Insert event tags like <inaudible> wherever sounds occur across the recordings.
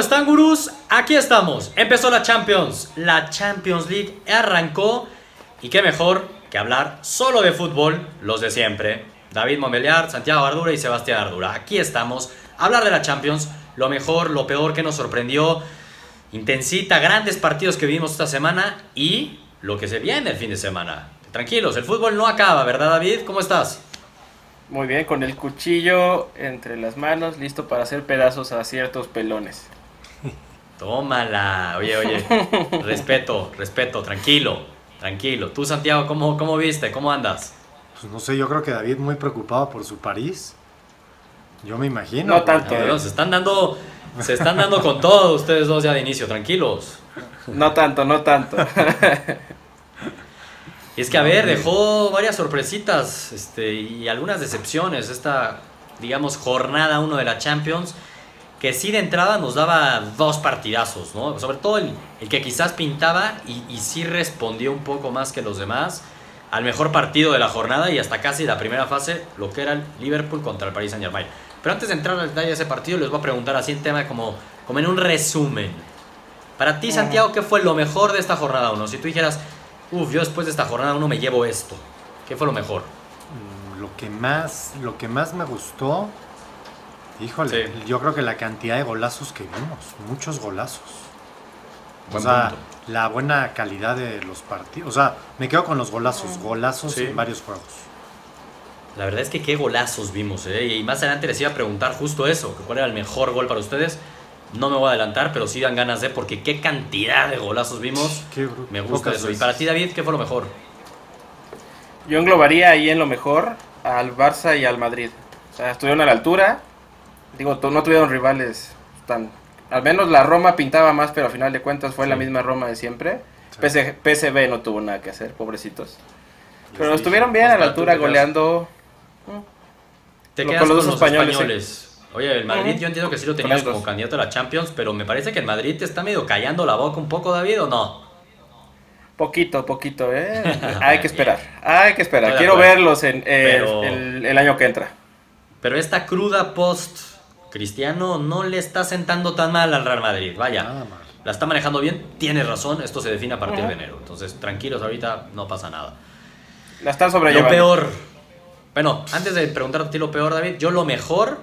están, gurús? Aquí estamos. Empezó la Champions. La Champions League arrancó. Y qué mejor que hablar solo de fútbol, los de siempre. David Montbeliard, Santiago Ardura y Sebastián Ardura. Aquí estamos. Hablar de la Champions. Lo mejor, lo peor que nos sorprendió. Intensita, grandes partidos que vimos esta semana. Y lo que se viene el fin de semana. Tranquilos, el fútbol no acaba, ¿verdad, David? ¿Cómo estás? Muy bien, con el cuchillo entre las manos, listo para hacer pedazos a ciertos pelones. Tómala. Oye, oye. <laughs> respeto, respeto, tranquilo, tranquilo. Tú, Santiago, ¿cómo, cómo viste? ¿Cómo andas? Pues no sé, yo creo que David muy preocupado por su París. Yo me imagino. No tanto. No, se están dando, se están dando con todo ustedes dos ya de inicio, tranquilos. No tanto, no tanto. Y es que, a ver, dejó varias sorpresitas este, y algunas decepciones esta, digamos, jornada 1 de la Champions, que sí de entrada nos daba dos partidazos, ¿no? Sobre todo el, el que quizás pintaba y, y, sí respondió un poco más que los demás al mejor partido de la jornada y hasta casi la primera fase, lo que era el Liverpool contra el Paris Saint Germain. Pero antes de entrar al detalle de ese partido, les voy a preguntar así en tema como, como en un resumen. Para ti, Santiago, ¿qué fue lo mejor de esta jornada 1? Si tú dijeras, Uf, yo después de esta jornada uno me llevo esto. ¿Qué fue lo mejor? Mm, lo que más, lo que más me gustó, híjole, sí. yo creo que la cantidad de golazos que vimos, muchos golazos. Buen o sea, punto. la buena calidad de los partidos. O sea, me quedo con los golazos, golazos Sí. en varios juegos. La verdad es que qué golazos vimos, ¿eh? Y más adelante les iba a preguntar justo eso, que cuál era el mejor gol para ustedes. No me voy a adelantar, pero sí dan ganas de, porque qué cantidad de golazos vimos. Qué. Me gusta eso. Y para ti, David, ¿qué fue lo mejor? Yo englobaría ahí en lo mejor al Barça y al Madrid. O sea, estuvieron a la altura. Digo, no tuvieron rivales tan... Al menos la Roma pintaba más, pero al final de cuentas fue Sí. la misma Roma de siempre. Sí. PSV no tuvo nada que hacer, pobrecitos. Les Pero dije. estuvieron bien a la Oscar, ¿tú altura goleando. Te Lo- quedas con con los dos españoles, españoles. Oye, el Madrid, yo entiendo que sí lo Con tenías como candidato a la Champions, pero me parece que el Madrid te está medio callando la boca un poco, David, ¿o no? Poquito, poquito, ¿eh? <laughs> hay que esperar, hay que esperar. Quiero verlos en, eh, Pero- el, el año que entra. Pero esta cruda post Cristiano no le está sentando tan mal al Real Madrid. Vaya, Nada mal. la está manejando bien. Tienes razón, esto se define a partir de enero. Entonces, tranquilos, ahorita no pasa nada. La están Lo sobrellevando. peor. Bueno, antes de preguntarte a ti lo peor, David, yo lo mejor,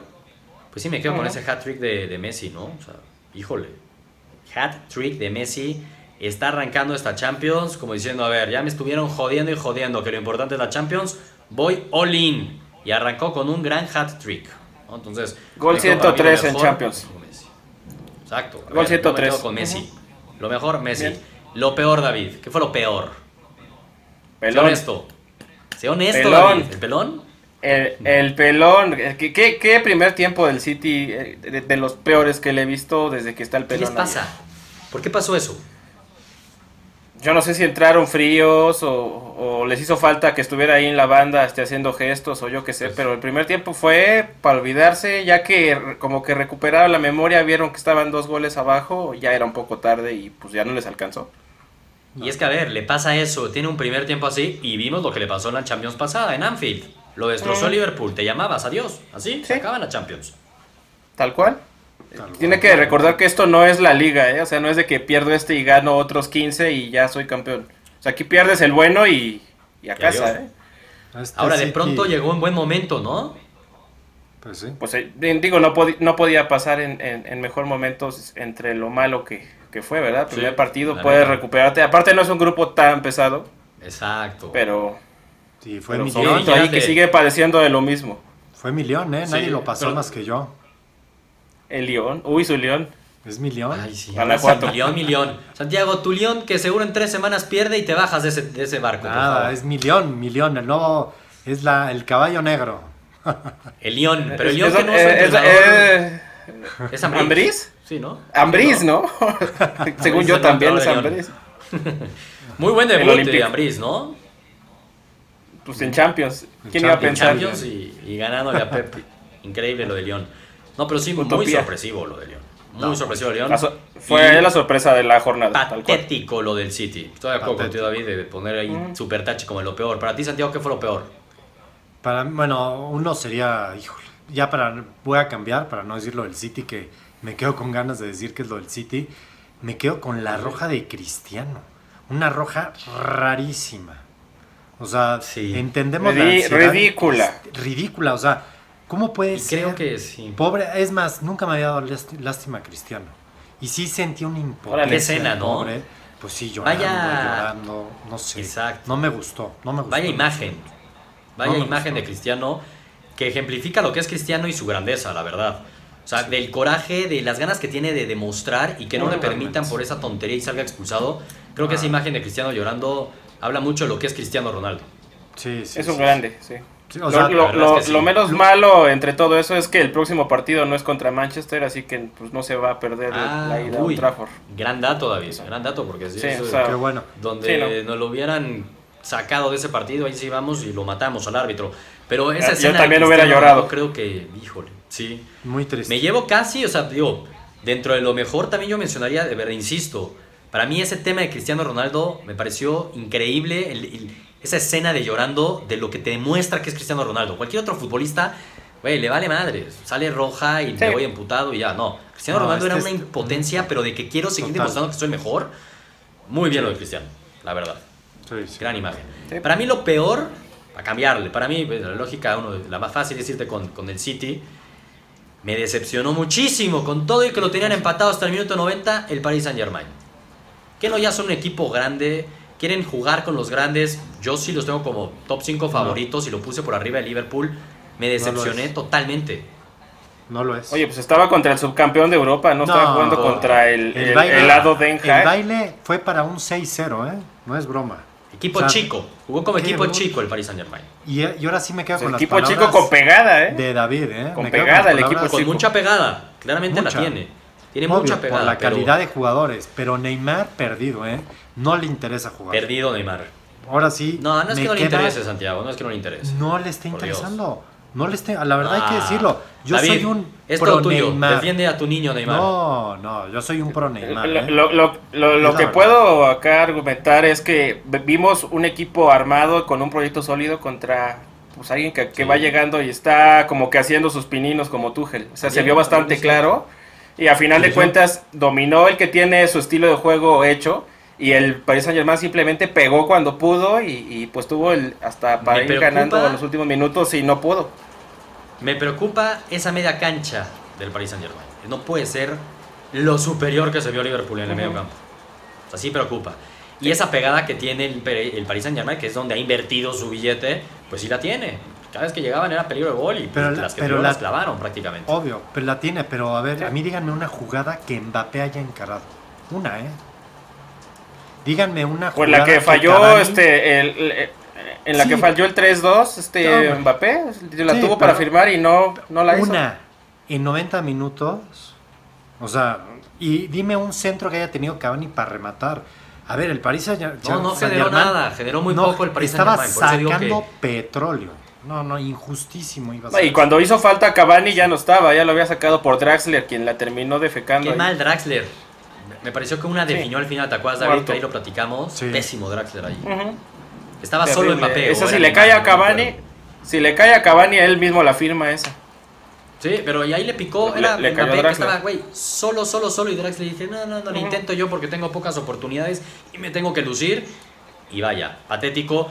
pues sí me quedo con ese hat-trick de, de Messi, ¿no? O sea, híjole. Hat-trick de Messi. Está arrancando esta Champions como diciendo, a ver, ya me estuvieron jodiendo y jodiendo, que lo importante es la Champions, voy all in. Y arrancó con un gran hat-trick. ¿No? Entonces, Gol me quedo para mí lo 103 en Champions. Exacto. Gol ver, yo me 103. quedo con Messi. Lo mejor, Messi. Bien. Lo peor, David. ¿Qué fue lo peor? Sé Pelón. honesto. Sé honesto, Pelón. David. ¿El pelón? El, el pelón. eh, ¿Qué, qué, qué primer tiempo del City eh, de, de los peores que le he visto desde que está el ¿Qué pelón? les ahí? pasa? ¿Por qué pasó eso? Yo no sé si entraron fríos o, o les hizo falta que estuviera ahí en la banda este, haciendo gestos o yo qué sé, Pues- pero el primer tiempo fue para olvidarse, ya que como que recuperaron la memoria, vieron que estaban dos goles abajo, ya era un poco tarde y pues ya no les alcanzó. Y es que, a ver, le pasa eso. Tiene un primer tiempo así y vimos lo que le pasó en la Champions pasada, en Anfield. Lo destrozó Mm. Liverpool. Te llamabas, adiós. Así, se Sí. acaba la Champions. Tal cual. Tiene que recordar que esto no es la liga, ¿eh? o sea, no es de que pierdo este y gano otros 15 y ya soy campeón. O sea, aquí pierdes el bueno y, y a Y casa, adiós. ¿eh? Este Ahora, de pronto llegó en buen momento, ¿no? Pues sí. Pues eh, digo, no, no podía pasar en, en- en mejor momentos entre lo malo que, que fue, ¿verdad? Sí, Primer partido, puedes recuperarte. Aparte no es un grupo tan pesado, Exacto. pero, Sí, fue pero mi ahí de- que sigue padeciendo de lo mismo. Fue mi león, ¿eh? Nadie Sí, lo pasó pero- más que yo. El León, uy, su León. Es mi león. Ay, sí. Guanajuato. Milión, milión. Santiago, tu León que seguro en tres semanas pierde y te bajas de ese, de ese barco. favor. es mi león, mi león. El nuevo es la, el caballo negro. <laughs> El León. Pero el León que no es eh, es- eh, ¿Es Ambriz? ¿Ambriz? Sí, ¿no? Ambriz, ¿no? <laughs> <laughs> Según yo también es. Ambriz. Muy buen El debut de. Ambriz, ¿no? Pues en Champions. En ¿Quién iba a en pensar? Champions y, y ganándole a Pep. Increíble lo de León. No, pero sí, muy sorpresivo lo de León. Muy No, sorpresivo León. La so- fue Y la sorpresa de la jornada. Patético lo del City. Estoy de acuerdo contigo, David, de poner ahí Mm. super touch como lo peor. Para ti, Santiago, ¿qué fue lo peor? Para, bueno, uno sería, híjole, ya para, voy a cambiar para no decirlo del City, que me quedo con ganas de decir que es lo del City. Me quedo con la roja de Cristiano. Una roja rarísima. O sea, entendemos la Ridícula. Ridícula, o sea, ¿cómo puede ser? Creo que sí. Pobre, es más, nunca me había dado lástima a Cristiano. Y sí sentí un impotencia. Qué escena, ¿no? Pues sí, llorando, llorando, no sé. Exacto. No me gustó, no me gustó. Vaya imagen. Vaya imagen de Cristiano que ejemplifica lo que es Cristiano y su grandeza, la verdad. O sea, del coraje, de las ganas que tiene de demostrar y que no, le permitan por esa tontería y salga expulsado. Creo que esa ah. imagen de Cristiano llorando habla mucho de lo que es Cristiano Ronaldo. Sí, sí. Es un grande, sí. Lo, menos malo entre todo eso es que el próximo partido no es contra Manchester, así que pues, no se va a perder la ah, ida a Trafford. Gran dato, David, gran dato, porque sí, qué bueno. donde nos lo hubieran sacado de ese partido, ahí sí vamos y lo matamos al árbitro. Pero esa escena Yo también hubiera llorado. creo que, híjole, sí. Muy triste. Me llevo casi, o sea, digo, dentro de lo mejor también yo mencionaría, de verdad, insisto, para mí ese tema de Cristiano Ronaldo me pareció increíble, esa escena de llorando de lo que te demuestra que es Cristiano Ronaldo. Cualquier otro futbolista, güey, le vale madre, sale roja y me voy emputado y ya, no. Cristiano Ronaldo era este una impotencia, pero de que quiero seguir demostrando que soy mejor. Muy bien lo de Cristiano, la verdad. Gran imagen. Para mí lo peor, a cambiarle, para mí, pues, la lógica, uno, la más fácil es irte con, con el City. Me decepcionó muchísimo con todo y que lo tenían empatado hasta el minuto 90 el Paris Saint Germain. Que no ya son un equipo grande, quieren jugar con los grandes. Yo sí los tengo como top 5 favoritos y lo puse por arriba de Liverpool. Me decepcioné totalmente. No lo es. Oye, pues estaba contra el subcampeón de Europa, no, estaba jugando contra el, el, lado de El baile fue para un 6-0, ¿eh? No es broma. Equipo chico. Jugó como equipo chico el Paris Saint Germain. Y, y, ahora sí me quedo con el equipo chico con pegada, ¿eh? De David, ¿eh? Con pegada, el equipo Con mucha pegada. Claramente la tiene. Tiene mucha pegada. Por la calidad de jugadores. Pero Neymar perdido, ¿eh? No le interesa jugar. Perdido Neymar. Ahora sí. No, no es que no le interese, Santiago. No es que no le interese. No le está interesando. No le esté, la verdad hay que ah, decirlo. Yo soy un es pro Neymar. Defiende a tu niño Neymar. No, no, yo soy un pro Neymar. Lo, lo, ¿eh? lo, que puedo acá argumentar es que vimos un equipo armado con un proyecto sólido contra pues alguien que, que va llegando y está como que haciendo sus pininos como Tuchel. O sea, se vio bastante claro. Y a final de cuentas dominó el que tiene su estilo de juego hecho y el Paris Saint Germain simplemente pegó cuando pudo y, pues tuvo el hasta para ir ganando en los últimos minutos y no pudo. Me preocupa esa media cancha del Paris Saint Germain. No puede ser lo superior que se vio Liverpool en el medio campo. O sea, preocupa. Y esa pegada que tiene el, el Paris Saint Germain, que es donde ha invertido su billete, pues sí la tiene. Cada vez que llegaban era peligro de gol y pero las que pero las clavaron prácticamente. Obvio, pero la tiene. Pero a ver, a mí díganme una jugada que Mbappé haya encarado. Una, ¿eh? Díganme una jugada. Pues la que falló este, el, en la que falló el 3-2, este Mbappé, la tuvo para firmar y no, no la hizo. Una en 90 minutos. O sea, y dime un centro que haya tenido Cavani para rematar. A ver, el París No, no generó nada, generó muy poco el París Estaba sacando petróleo. No, no, injustísimo iba a Y cuando hizo falta Cavani ya no estaba, ya lo había sacado por Draxler, quien la terminó defecando. Qué mal Draxler. Me pareció que una definió al final, ¿te acuerdas, David? Que ahí lo platicamos. Pésimo Draxler ahí. Estaba solo en Mbappé. Esa si le cae a Cavani, si le cae a Cavani, él mismo la firma esa. Sí, pero y ahí le picó, era le, Mbappé que estaba, güey, solo, solo, solo, y Draxler le dice, no, no, no, lo intento yo porque tengo pocas oportunidades y me tengo que lucir. Y vaya, patético,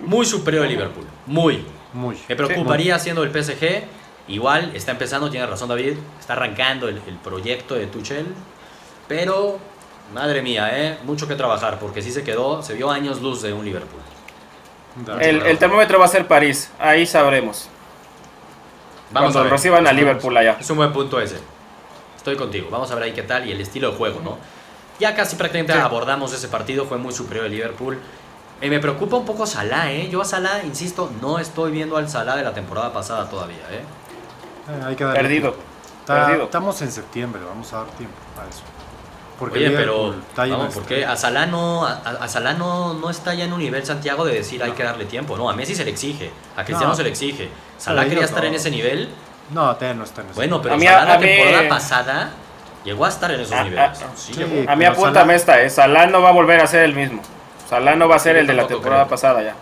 muy superior a Liverpool, muy. Muy. Me preocuparía siendo el PSG, igual, está empezando, tiene razón David, está arrancando el, el proyecto de Tuchel, pero, madre mía, ¿eh? mucho que trabajar, porque sí se quedó, se vio años luz de un Liverpool. El, termómetro va a ser París, ahí sabremos. Vamos Cuando a reciban a Liverpool allá. Es un buen punto ese. Estoy contigo. Vamos a ver ahí qué tal y el estilo de juego, ¿no? Ya casi prácticamente abordamos ese partido, fue muy superior el Liverpool. Eh, me preocupa un poco Salah, ¿eh? Yo a Salah, insisto, no estoy viendo al Salah de la temporada pasada todavía, ¿eh? eh hay que Perdido. Perdido. Estamos en septiembre, vamos a dar tiempo a eso. Oye, pero vamos, ¿por A Salah, no, a, no, está ya en un nivel Santiago de decir hay que darle tiempo. No, a Messi se le exige, a Cristiano se le exige. Salah quería estar en ese nivel. No, todavía no está en ese Bueno, pero Salah la temporada pasada llegó a estar en esos niveles. a mí apúntame esta, ¿eh? Salah no va a volver a ser el mismo. Salah no va a ser el de la temporada pasada ya.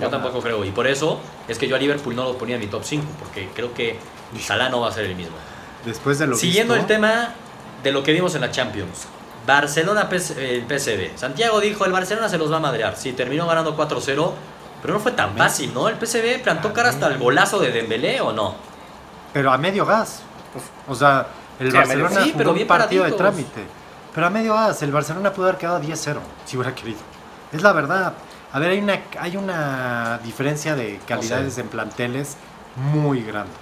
Yo tampoco creo, y por eso es que yo a Liverpool no lo ponía en mi top 5, porque creo que Salah no va a ser el mismo. Después de lo Siguiendo visto, el tema de lo que vimos en la Champions. Barcelona, el PSV. Santiago dijo, el Barcelona se los va a madrear. Sí, terminó ganando 4-0, pero no fue tan fácil, ¿no? El PSV plantó cara hasta el golazo de Dembélé, ¿o no? Pero a medio gas. O sea, el Sí, Barcelona Sí, jugó pero un partido de trámite. Pero a medio gas, el Barcelona pudo haber quedado 10-0, si hubiera querido. Es la verdad. A ver, hay una, hay una diferencia de calidades en planteles muy grande.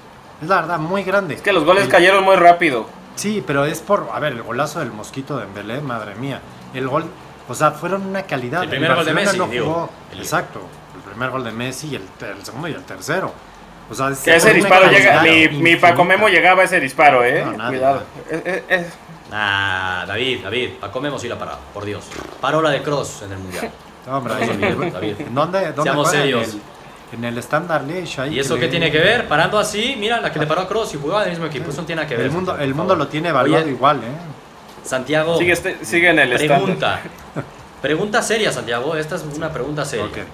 Es la verdad, muy grande. Es que los goles El- cayeron muy rápido. Sí, pero es por, a ver, el golazo del mosquito de Embelé, madre mía. El gol, o sea, fueron una calidad. El primer gol de Messi, digo. El- exacto, el primer gol de Messi y el, el segundo y el tercero. O sea, es- Que ese disparo llega. Mi, mi. Paco Memo llegaba a ese disparo, eh. No, nada, Cuidado. es- es- Ah, David, David, Paco Memo sí la parado, por Dios. Parola de Cross en el Mundial. No, hombre, ahí- David. ¿En dónde, dónde Seamos serios. En el, en el Standard Liège. ahí ¿Y eso que qué le- tiene que ver? Parando así, mira, la que le paró a Cross y jugaba en el mismo equipo. Eso no tiene nada que ver. El mundo, Santiago, el mundo lo tiene evaluado Oye, igual, ¿eh? Santiago, sigue, este- sigue en el estándar. pregunta. <laughs> Pregunta seria, Santiago. Esta es una pregunta seria. Ok, venga.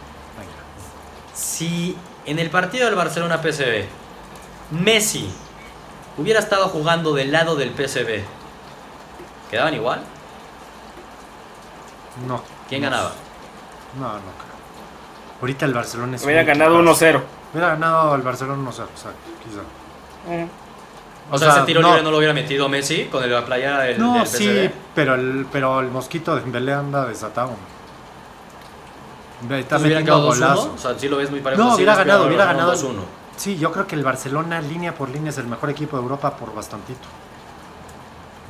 Si en el partido del Barcelona PSV, Messi hubiera estado jugando del lado del PSV, ¿quedaban igual? No. ¿Quién no, ganaba? No, no creo. Ahorita el Barcelona es Hubiera ganado equipazo. 1-0. Hubiera ganado el Barcelona 1-0, exacto, quizá. Mm. O, sea, ese tiro libre no lo hubiera metido Messi con la playera del, No, del sí, pero el, pero el mosquito de Dembélé anda desatado. Está metiendo quedado 2-1. golazos. O sea, sí lo ves muy parejo. No, hubiera ganado, hubiera ganado ganado. 2-1. Sí, yo creo que el Barcelona línea por línea es el mejor equipo de Europa por bastantito.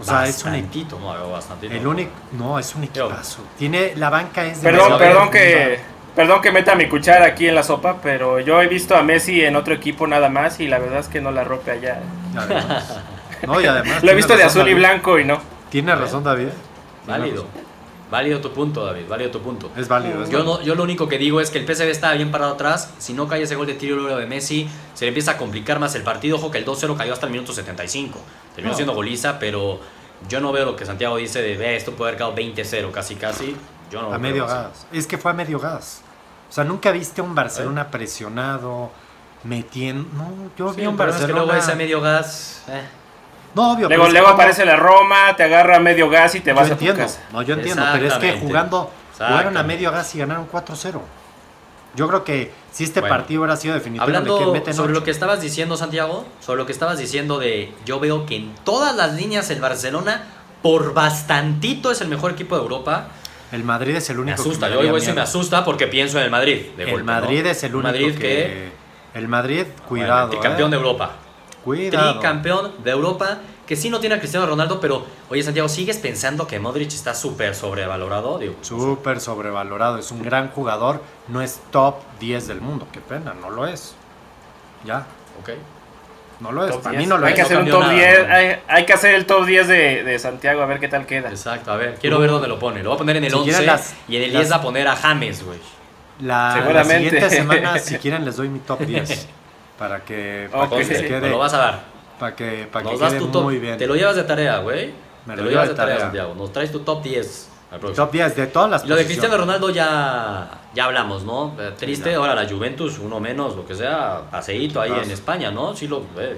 O sea, es un equipo. No, bastantito. El único, no, es un equipazo. Tiene la banca es de Perdón, Messi, perdón que, perdón que meta mi cuchara aquí en la sopa, pero yo he visto a Messi en otro equipo nada más y la verdad es que no la rompe allá. Además. <laughs> No, y además Lo he visto de azul y blanco y no. Tiene razón David. Válido. Válido tu punto, David. Válido tu punto. Es válido. es Yo, válido. no, yo lo único que digo es que el PSV estaba bien parado atrás. Si no cae ese gol de tiro de Messi, se le empieza a complicar más el partido. Ojo que el 2-0 cayó hasta el minuto 75. Terminó No. siendo goliza, pero yo no veo lo que Santiago dice de esto puede haber quedado 20-0 casi casi. Yo no a medio gas. Es que fue a medio gas. O sea, nunca viste a un Barcelona presionado, metiendo. No, yo Sí, vi un pero es que Barcelona. luego ese medio gas. eh. No, obvio. pero Luego, luego como- aparece la Roma, te agarra medio gas y te Yo vas a tu entiendo. casa. No, yo entiendo. Pero es que jugando. Jugaron a medio gas y ganaron 4-0. Yo creo que si este Bueno. partido hubiera sido definitivo, de Hablando que meten sobre lo que estabas diciendo, Santiago, sobre lo que estabas diciendo de yo veo que en todas las líneas el Barcelona, por bastantito, es el mejor equipo de Europa. El Madrid es el Me único asusta, que yo daría digo eso y me asusta porque pienso en el Madrid. de El golpe, Madrid ¿no? es el único Madrid que... El Madrid, cuidado. Bueno, campeón de eh. Europa. Cuidado. Tricampeón de Europa, que sí no tiene a Cristiano Ronaldo, pero oye Santiago, ¿sigues pensando que Modric está súper sobrevalorado? Digo, Súper sobrevalorado. Es un gran jugador. No es top 10 del mundo. Qué pena, no lo es. Ya, ok. no lo es. Top Para 10. mí no lo hay es. que hacer un cambió top nada, 10, ¿no? hay, hay que hacer el top 10 de, de Santiago a ver qué tal queda. Exacto, a ver, quiero ver dónde lo pone. Lo voy a poner en el Si 11 quieren las- y en el las- 10 va a poner a James, güey. La, la Seguramente. siguiente semana, <laughs> si quieren, les doy mi top 10. Para que, para que quede, lo vas a dar. para que, para que Nos quede muy bien. Te lo llevas de tarea, güey. Me Te lo llevas de tarea, tarea. Santiago. Nos traes tu top 10 al próximo. Top 10 de todas las Y lo de. Cristiano Ronaldo ya, ya hablamos, ¿no? Eh, Triste, ahora la Juventus, uno menos, lo que sea, paseíto ahí en España, ¿no? Sí, lo, eh,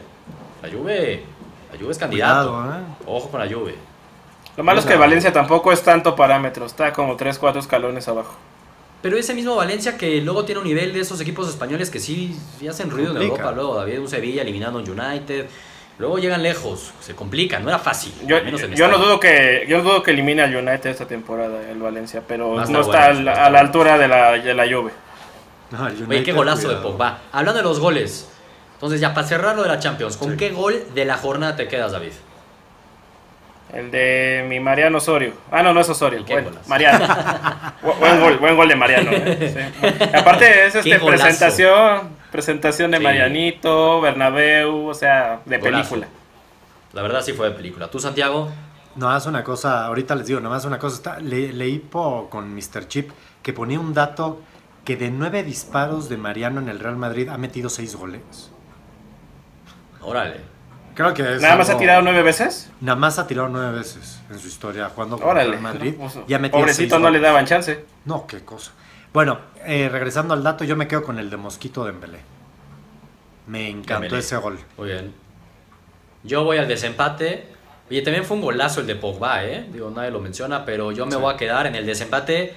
la Juve, la Juve es candidato. Cuidado, ¿eh? Ojo con la Juve. Lo malo es que Valencia tampoco es tanto parámetro, está como 3, 4 escalones abajo. Pero ese mismo Valencia que luego tiene un nivel de esos equipos españoles que sí, sí hacen ruido en Complica. Europa, luego David, un Sevilla eliminando a un United, luego llegan lejos, se complican, no era fácil. Yo, al menos en yo no dudo que yo no dudo que elimine al United esta temporada, el Valencia, pero no está a la, a la altura de la, de la Juve. No, el Oye, qué golazo de. Pogba. Hablando de los goles, entonces ya para cerrar lo de la Champions, ¿con Sí. qué gol de la jornada te quedas, David? El de mi Mariano Osorio. Ah, no, no es Osorio. Mariano. <laughs> Bu- buen gol, buen gol de Mariano. ¿eh? Sí. Aparte es este presentación, presentación de Sí. Marianito, Bernabéu, o sea, de Golazo. película. La verdad sí fue de película. ¿Tú, Santiago? No, haz una cosa, ahorita les digo, nomás una cosa. Está, le- leí po- con Mr. Chip que ponía un dato que de nueve disparos de Mariano en el Real Madrid ha metido seis goles. Órale. Creo que es Nada más ha tirado nueve veces. Nada más ha tirado nueve veces en su historia jugando con el Órale. Real Madrid. No, <laughs> pues, pobrecito seis no le daban chance. No, qué cosa. Bueno, eh, regresando al dato, yo me quedo con el de Mosquito de Dembélé. Me encantó Dembélé. ese gol. Muy bien. Yo voy al desempate. Oye, también fue un golazo el de Pogba, ¿eh? Digo, nadie lo menciona, pero yo me voy a quedar en el desempate.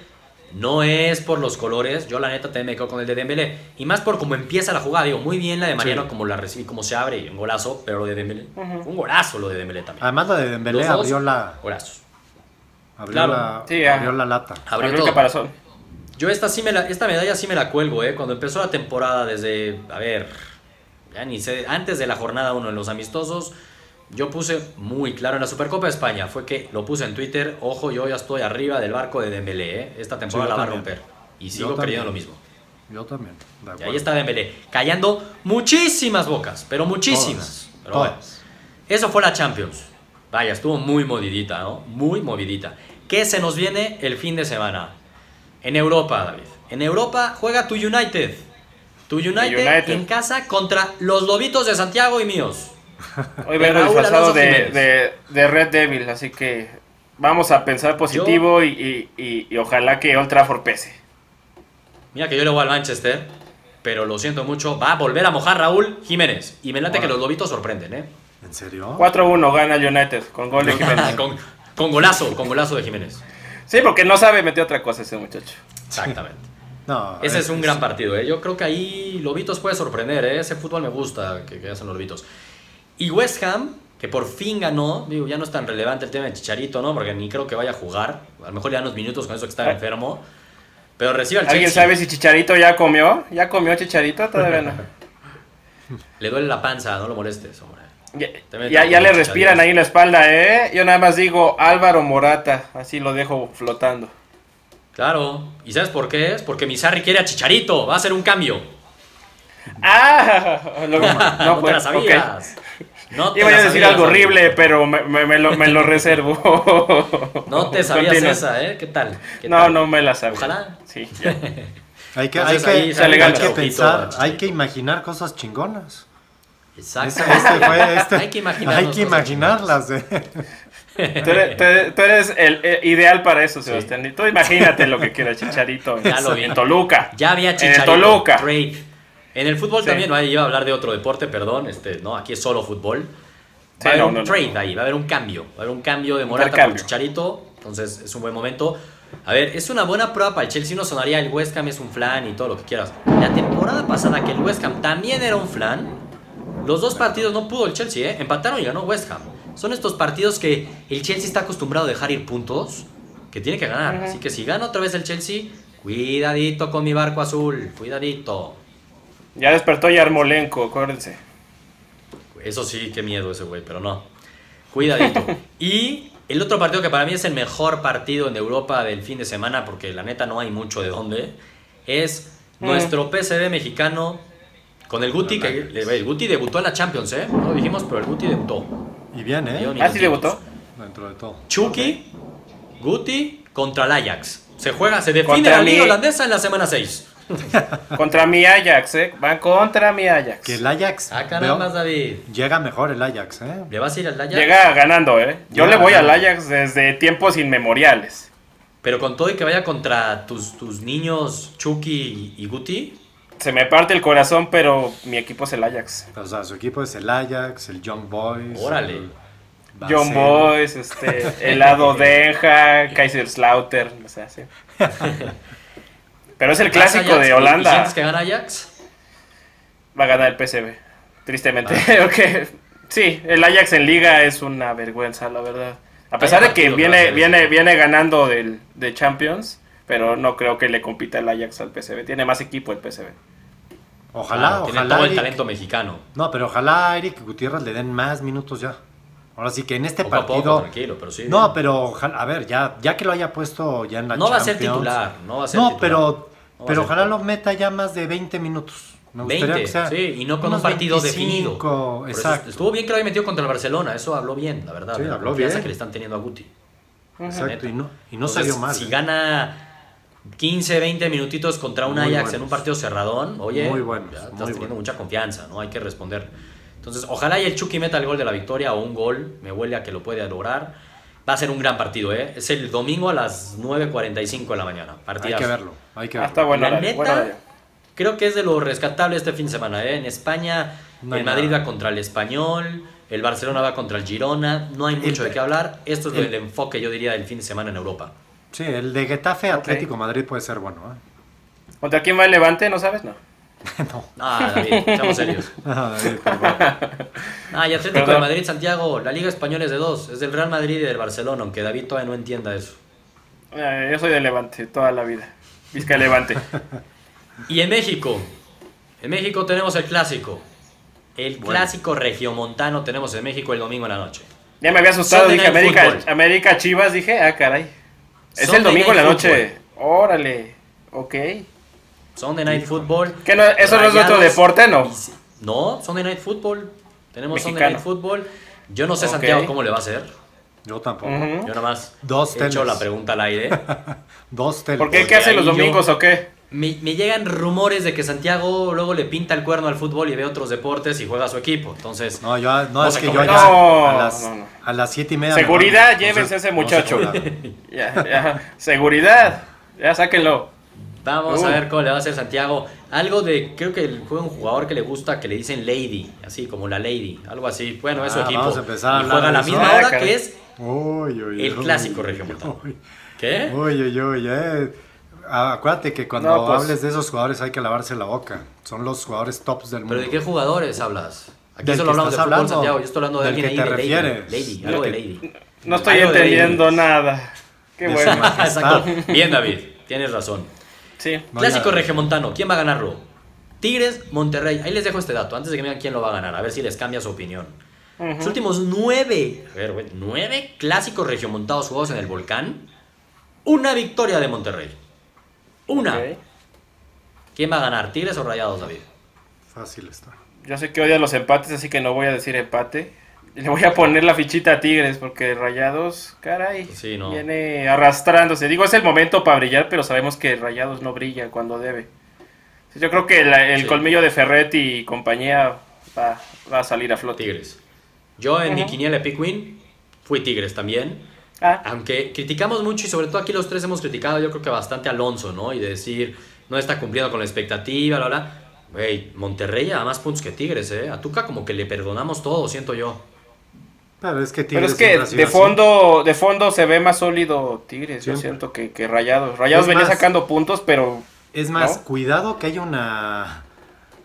No es por los colores, yo la neta también me quedo con el de Dembélé. Y más por cómo empieza la jugada. Digo, muy bien la de Mariano, como la recibe, cómo se abre, y un golazo, pero lo de Dembélé. Un golazo lo de Dembélé también. Además, lo de Dembélé Los dos, abrió la, Golazos. abrió, Claro. la, Sí, abrió la lata. Abrió Abrió el caparazón. Yo esta, sí me la- esta medalla sí me la cuelgo, ¿eh? Cuando empezó la temporada desde, a ver, ya ni sé, antes de la jornada 1 en los amistosos, yo puse muy claro en la Supercopa de España, fue que lo puse en Twitter, ojo, yo ya estoy arriba del barco de Dembélé, ¿eh? Esta temporada Sí, la va a también. romper. Y Yo sigo creyendo lo mismo. Yo también. de Y ahí está Dembélé, callando muchísimas bocas, pero muchísimas. Pero bueno, Todas. eso fue la Champions. Vaya, estuvo muy movidita, ¿no? Muy movidita. ¿Qué se nos viene el fin de semana? En Europa, David. En Europa juega tu United. Tu United, United. en casa contra los Lobitos de Santiago y míos. Hoy vengo disfrazado de, de, de Red Devil, así que vamos a pensar positivo y, y- y- y ojalá que Old Trafford pese. Mira que yo le voy al Manchester, pero lo siento mucho. Va a volver a mojar Raúl Jiménez. Y me late que los Lobitos sorprenden, ¿eh? ¿En serio? 4-1 gana el United con gol de <laughs> Jiménez. con, con golazo, con golazo de Jiménez. Sí, porque no sabe meter otra cosa ese muchacho. Exactamente. No, Ese es un gran partido, ¿eh? Yo creo que ahí Lobitos puede sorprender, ¿eh? Ese fútbol me gusta que, que hacen los Lobitos. Y West Ham, que por fin ganó, digo, ya no es tan relevante el tema de Chicharito, ¿no? Porque ni creo que vaya a jugar. A lo mejor le dan unos minutos con eso que está Ah. enfermo. Pero recibe al ¿Alguien Chelsea. sabe si Chicharito ya comió? ¿Ya comió Chicharito? Todavía no. <laughs> Le duele la panza, no lo molestes, hombre. Ya, ya, le Chicharito. respiran ahí en la espalda, ¿eh? Yo nada más digo Álvaro Morata, así lo dejo flotando. Claro. ¿Y sabes por qué? Es porque Misarri quiere a Chicharito. Va a hacer un cambio. ¡Ah! <laughs> Lo- <laughs> No, no, te pues, la ok. sabías. No te Iba a decir algo amigo. horrible, pero me, me- me lo, me lo reservo. No te sabías Continúa. esa, ¿eh? ¿Qué tal? ¿Qué No, tal? no me la sabía. Ojalá. Sí, ya. <laughs> Hay que, hay que, hay que pensar, hay que imaginar cosas chingonas. Exacto. Este, este fue, <laughs> este- Hay que hay que imaginarlas. eh. <laughs> Tú eres, tú el, ideal para eso, Sebastián. Y Tú imagínate lo que quiera Chicharito en, Ya lo vi. en Toluca. Ya había En Chicharito. Toluca. Trade. En el fútbol Sí. también, ¿no? Ahí iba a hablar de otro deporte, perdón. Este, no, aquí es solo fútbol. Sí, Va a haber no, un no, no. trade ahí, va a haber un cambio. Va a haber un cambio de Morata por. Chicharito. Entonces es un buen momento. A ver, es una buena prueba para el Chelsea. Uno sonaría el West Ham es un flan y todo lo que quieras. La temporada pasada que el West Ham también era un flan, los dos partidos no pudo el Chelsea, ¿eh? Empataron y ganó West Ham. Son estos partidos que el Chelsea está acostumbrado a dejar ir puntos que tiene que ganar. Así que si gana otra vez el Chelsea, cuidadito con mi barco azul, cuidadito. Ya despertó Yarmolenko, acuérdense. Eso sí, qué miedo ese güey, pero no. Cuidadito. <laughs> y el otro partido que para mí es el mejor partido en Europa del fin de semana, porque la neta no hay mucho de dónde, es Mm. nuestro PSV mexicano con el Guti, que el Guti debutó en la Champions, ¿eh? No lo dijimos, pero el Guti debutó. Y bien, ¿eh? ¿Ah, sí debutó? Dentro de todo. Chucky, Guti contra el Ajax. Se juega, se define Contra la liga holandesa en la semana 6. <laughs> Contra mi Ajax, ¿eh? Van contra mi Ajax. Que el Ajax. Ah, caramba, veo- David. llega mejor el Ajax, ¿eh? ¿Le vas a ir al Ajax? Llega ganando, ¿eh? Yo Llega le voy al. Ajax desde tiempos inmemoriales. Pero con todo y que vaya contra tus, tus niños Chucky y, Guti, Se me parte el corazón, pero mi equipo es el Ajax. O sea, su equipo es el Ajax, el Young Boys. Órale. el John. Boys, este, Helado <laughs> Denja, Kaiserslautern, o sea, sí. <laughs> Pero es el ¿vas clásico Ajax de y- ¿Y Holanda. sientes que gana Ajax? Va a ganar el PSV, tristemente. Ah. <laughs> Ok, Sí, el Ajax en liga es una vergüenza, la verdad. A pesar de que viene, viene, viene ganando del, de Champions, pero no creo que le compita el Ajax al PSV. Tiene más equipo el PSV. Ojalá, Tiene ojalá. todo el talento mexicano. No, pero ojalá a Eric Gutiérrez le den más minutos ya. Ahora sí que en este Poco a partido. poco, tranquilo, pero sí. No, pero ojalá, a ver, ya, ya que lo haya puesto ya en la No va a ser titular, no va a ser No, titular. pero, No pero ojalá titular. lo meta ya más de 20 minutos. Me gustaría 20, que sea sí, y no con un partido 25, definido. Exacto. estuvo bien que lo haya metido contra el Barcelona, eso habló bien, la verdad. Sí, la habló confianza bien. que le están teniendo a Guti. Exacto, y no, y no Entonces, salió mal. Si ¿eh? gana 15, 20 minutitos contra un Muy Ajax buenos. en un partido cerradón, oye, Muy buenos, ya estás muy teniendo buenos. mucha confianza, ¿no? Hay que responder. Entonces, ojalá y el Chucky meta el gol de la victoria o un gol, me huele a que lo puede lograr. Va a ser un gran partido, ¿eh? Es el domingo a las 9.45 de la mañana. Hay que verlo, hay que Ah, verlo. está bueno. La neta. Creo que es de lo rescatable este fin de semana, ¿eh? En España, No el Madrid nada. va contra el Español, El Barcelona va contra el Girona. No hay mucho El- de qué hablar. Esto es el- el enfoque, yo diría, del fin de semana en Europa. Sí, el de Getafe Atlético Madrid puede ser bueno. ¿eh? ¿Contra quién va el Levante? ¿No sabes? No. <laughs> no. Ah, David, seamos serios. <laughs> Ah, David. Ah, y Atlético Perdón. de Madrid, Santiago. La Liga Española es de dos. Es del Real Madrid y del Barcelona, aunque David todavía no entienda eso. Eh, yo soy de Levante toda la vida. Vizca Levante. <laughs> Y en México, en México tenemos el clásico. El Bueno. clásico regiomontano tenemos en México el domingo en la noche. Ya me había asustado, Sunday dije América, Football. América Chivas, dije, ah, caray. Es Sunday el domingo en la noche. Órale, ok. Sunday Night Football. ¿Qué no- ¿Eso no es otro deporte, no? y No, Sunday Night Football. Tenemos Sunday Mexicano. Night Football. Yo no sé. Santiago, cómo le va a hacer. Yo tampoco. Yo nomás Dos he hecho la pregunta al aire. <laughs> Dos teles. ¿Por qué? Porque ¿Qué hacen los yo- domingos o qué? Me, me llegan rumores de que Santiago luego le pinta el cuerno al fútbol y ve otros deportes y juega a su equipo. Entonces, No, yo, no, No es que yo come. ya No, a, las, no, a las siete y media. me Seguridad, llévense Entonces, ese muchacho. <laughs> ya. Seguridad. Ya sáquenlo. Vamos Uh. a ver cómo le va a hacer Santiago. Algo de, creo que juega un jugador que le gusta que le dicen Lady, así como la Lady, algo así. Bueno, es su Ah, equipo. vamos a empezar a y hablar juega a la misma Ah, hora caray. que es Uy, uy, el uy, clásico regiomontano. ¿Qué? Uy, uy, uy, eh. Ah, Acuérdate que cuando No, pues- hables de esos jugadores hay que lavarse la boca. Son los jugadores tops del mundo. ¿Pero de qué jugadores hablas? Aquí solo hablamos de estás fútbol, hablando, Santiago. Yo estoy hablando de alguien que ahí te de Lady. refieres. Lady, Lo algo de Lady. No estoy entendiendo Lady. nada. Qué bueno. <laughs> Bien, David. Tienes razón. Sí. Clásico regiomontano. ¿Quién va a ganarlo? Tigres, Monterrey. Ahí les dejo este dato antes de que me digan quién lo va a ganar. A ver si les cambia su opinión. Los últimos nueve, a ver, güey, nueve clásicos regiomontados jugados en el volcán. Una victoria de Monterrey. Una. ¿Quién va a ganar? ¿Tigres o Rayados, David? Fácil está. Yo sé que odia los empates, así que no voy a decir empate. Le voy a poner la fichita a Tigres, porque Rayados, caray, Sí, no. viene arrastrándose. Digo, es el momento para brillar, pero sabemos que Rayados no brilla cuando debe. Yo creo que la- el Sí. colmillo de Ferretti y compañía va, va a salir a flote. Tigres. Yo en mi Ujú. quiniela Epic Win fui Tigres también. Ah, Aunque criticamos mucho y sobre todo aquí los tres hemos criticado yo creo que bastante a Alonso, ¿no? Y de decir, no está cumpliendo con la expectativa, bla, bla. Güey, Monterrey lleva más puntos que Tigres, ¿eh? A Tuca como que le perdonamos todo, siento yo. Pero es que pero Tigres es que de así. fondo, de fondo se ve más sólido Tigres, yo siento que, que Rayados. Rayados Es venía más- sacando puntos, pero Es más, ¿no? cuidado que hay una.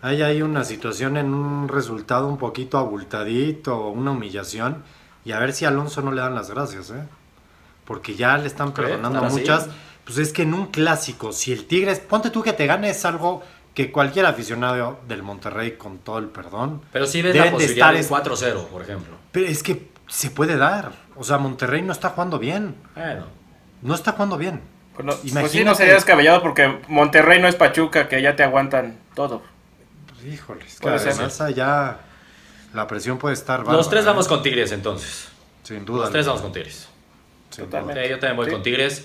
Hay ahí una situación en un resultado un poquito abultadito, una humillación. Y a ver si a Alonso no le dan las gracias, ¿eh? Porque ya le están perdonando ¿Tan así? muchas. Pues es que en un clásico, si el Tigres, ponte tú que te gane, es algo que cualquier aficionado del Monterrey, con todo el perdón, Pero sí ves Deben la de posibilidad de estar un 4-0, por ejemplo. pero es que se puede dar. O sea, Monterrey no está jugando bien. Bueno, No está jugando bien. Pues, no- pues sí, no sería descabellado porque Monterrey no es Pachuca, que ya te aguantan todo. Pues, híjoles, que además allá la presión puede estar los tres ¿eh? vamos con Tigres entonces. Sin duda. Los tres vamos con Tigres. sin Totalmente. yo también voy Sí. con Tigres.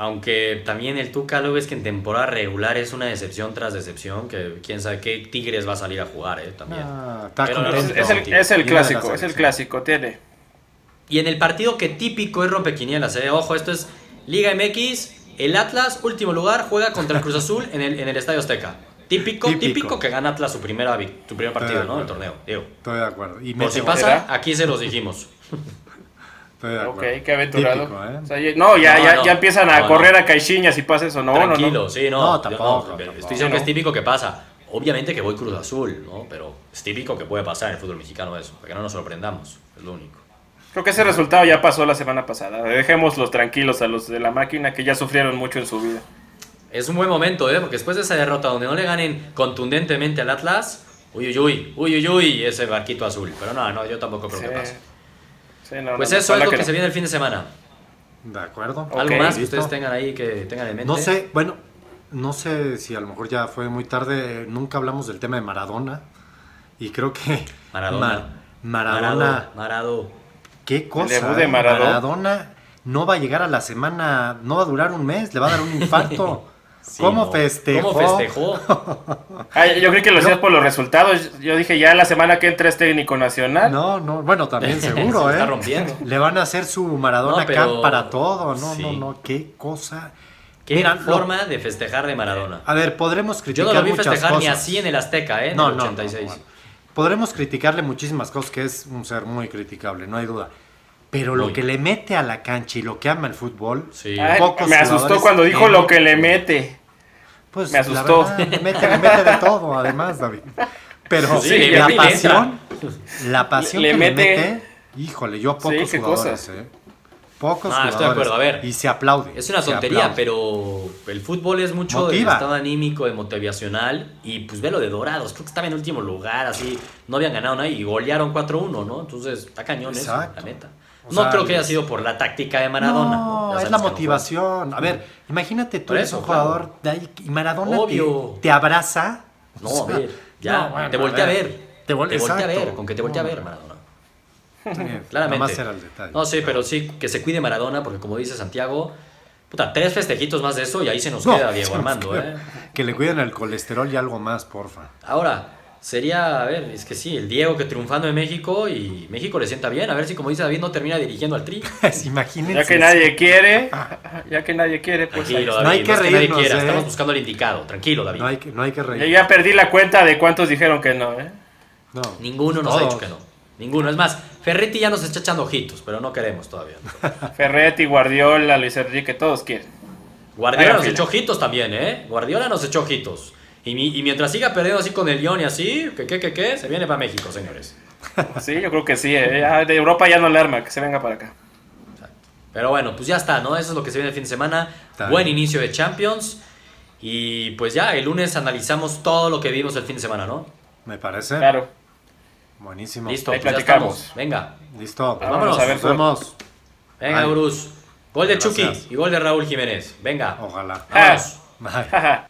Aunque también el Tuca lo ves que en temporada regular es una decepción tras decepción, que quién sabe qué Tigres va a salir a jugar, ¿eh? También. Ah, está Pero no, Es, contento. es el, es clásico, es el clásico, tiene. Y en el partido que típico es rompequinielas, ¿eh? Ojo, esto es Liga MX, el Atlas, último lugar, juega contra el Cruz Azul en el, en el Estadio Azteca. Típico, típico, Típico. que gana Atlas su, primera, su primer partido, de ¿no? Torneo, digo. Estoy de acuerdo. Y Por si pasa, aquí se los dijimos. <laughs> Estoy de Ok, qué aventurado. Típico, ¿eh? O sea, ya- no, ya, No, ya, no. ya empiezan a No, correr no. a Caixinhas y pasa eso. No, no, Tranquilo, no. sí, no. No, yo tampoco. Estoy diciendo que No. es típico que pasa. Obviamente que voy Cruz Azul, ¿no? Pero es típico que puede pasar en el fútbol mexicano eso, para que no nos sorprendamos, es lo único. Creo que ese resultado ya pasó la semana pasada. Dejémoslos tranquilos a los de la máquina que ya sufrieron mucho en su vida. Es un buen momento, ¿eh? Porque después de esa derrota donde no le ganen contundentemente al Atlas, uy, uy, uy, uy, uy, uy, ese barquito azul. Pero no, no, yo tampoco creo Sí. que pase. Sí, no, Pues no, eso es lo que, no. se viene el fin de semana. De acuerdo. ¿Algo más que ustedes tengan ahí que tengan en mente? No sé, bueno, no sé si a lo mejor ya fue muy tarde. Nunca hablamos del tema de Maradona. Y creo que. Maradona. Ma- Maradona. Marado, Marado. Qué cosa. debut de eh? Maradona. Maradona no va a llegar a la semana. No va a durar un mes. Le va a dar un infarto. <laughs> Sí, ¿Cómo no. festejó? ¿Cómo festejó? <laughs> Ah, yo creí que lo hacías por los resultados. Yo dije, ya la semana que entra es técnico nacional. No, no, bueno, también <laughs> Se seguro, está ¿eh? rompiendo. Le van a hacer su Maradona No, pero- Camp para todo. No, Sí. no, no, qué cosa. Qué Mira, lo- forma de festejar de Maradona. A ver, podremos Yo criticar no lo vi muchas festejar ni cosas. así en el Azteca, ¿eh? En No, el no, 86. no, bueno. podremos criticarle muchísimas cosas, que es un ser muy criticable, no hay duda. Pero lo que le mete a la cancha y lo que ama el fútbol, Sí. Ay, pocos me asustó cuando dijo lo que le mete. Pues me la asustó. verdad, le mete, le mete de todo, además, David. Pero Sí, la pasión, la pasión Le- le que mete- le mete, híjole, yo pocos qué jugadores, cosas. ¿eh? Pocos Ah, jugadores. estoy de acuerdo, a ver. Y se aplaude. Es una tontería, pero el fútbol es mucho de estado anímico, de motivacional. Y pues ve lo de Dorados, creo que estaba en último lugar, así. No habían ganado nada y golearon 4-1, ¿no? Entonces, está cañón eso, la neta. O no sea, creo que haya sido por la táctica de Maradona. No, es la no motivación. A ver, imagínate tú eres eso, un jugador de ahí y Maradona te, Obvio. te abraza. No, O a ver, ya, no, bueno, te volteé a ver. Te, vol- Te volteé a ver, con que te volteé a ver, No, Maradona. sí, <laughs> Claramente. Era el detalle. No, sí, pero sí, que se cuide Maradona, porque como dice Santiago, puta, tres festejitos más de eso y ahí se nos No, queda Diego Armando, queda. ¿eh? Que le cuiden el colesterol y algo más, porfa. Ahora, sería, a ver, es que sí, el Diego que triunfando en México y México le sienta bien, a ver si como dice David no termina dirigiendo al Tri. <laughs> Imagínense. Ya que eso. nadie quiere, ya que nadie quiere, pues Tranquilo. David, No hay que es nadie reírnos, quiera, ¿eh? estamos buscando el indicado, tranquilo, David. No hay que, no hay que Yo reír. ya perdí la cuenta de cuántos dijeron que no, ¿eh? No. Ninguno nos ha dicho que no. Ninguno. Es más, Ferretti ya nos está echando ojitos, pero no queremos todavía. <laughs> Ferretti, Guardiola, Luis Enrique, todos quieren. Guardiola Hagan nos fila. echó ojitos también, ¿eh? Guardiola nos echó ojitos. Y, mi- y mientras siga perdiendo así con el Lyon y así, que qué, qué, qué, se viene para México, señores. <laughs> Sí, yo creo que sí. ¿eh? Ya de Europa ya no le arma, que se venga para acá. Pero bueno, pues ya está, ¿no? Eso es lo que se viene el fin de semana. Está Buen bien. inicio de Champions. Y pues ya, el lunes analizamos todo lo que vimos el fin de semana, ¿no? Me parece. Claro. Buenísimo. Listo, Ahí pues platicamos. Venga, Listo. Pues vámonos. a ver Nos vemos. venga. Bruce. Gol de Gracias. Chucky y gol de Raúl Jiménez. Venga, Ojalá. Ah. <laughs> Bye. Jaja. <laughs>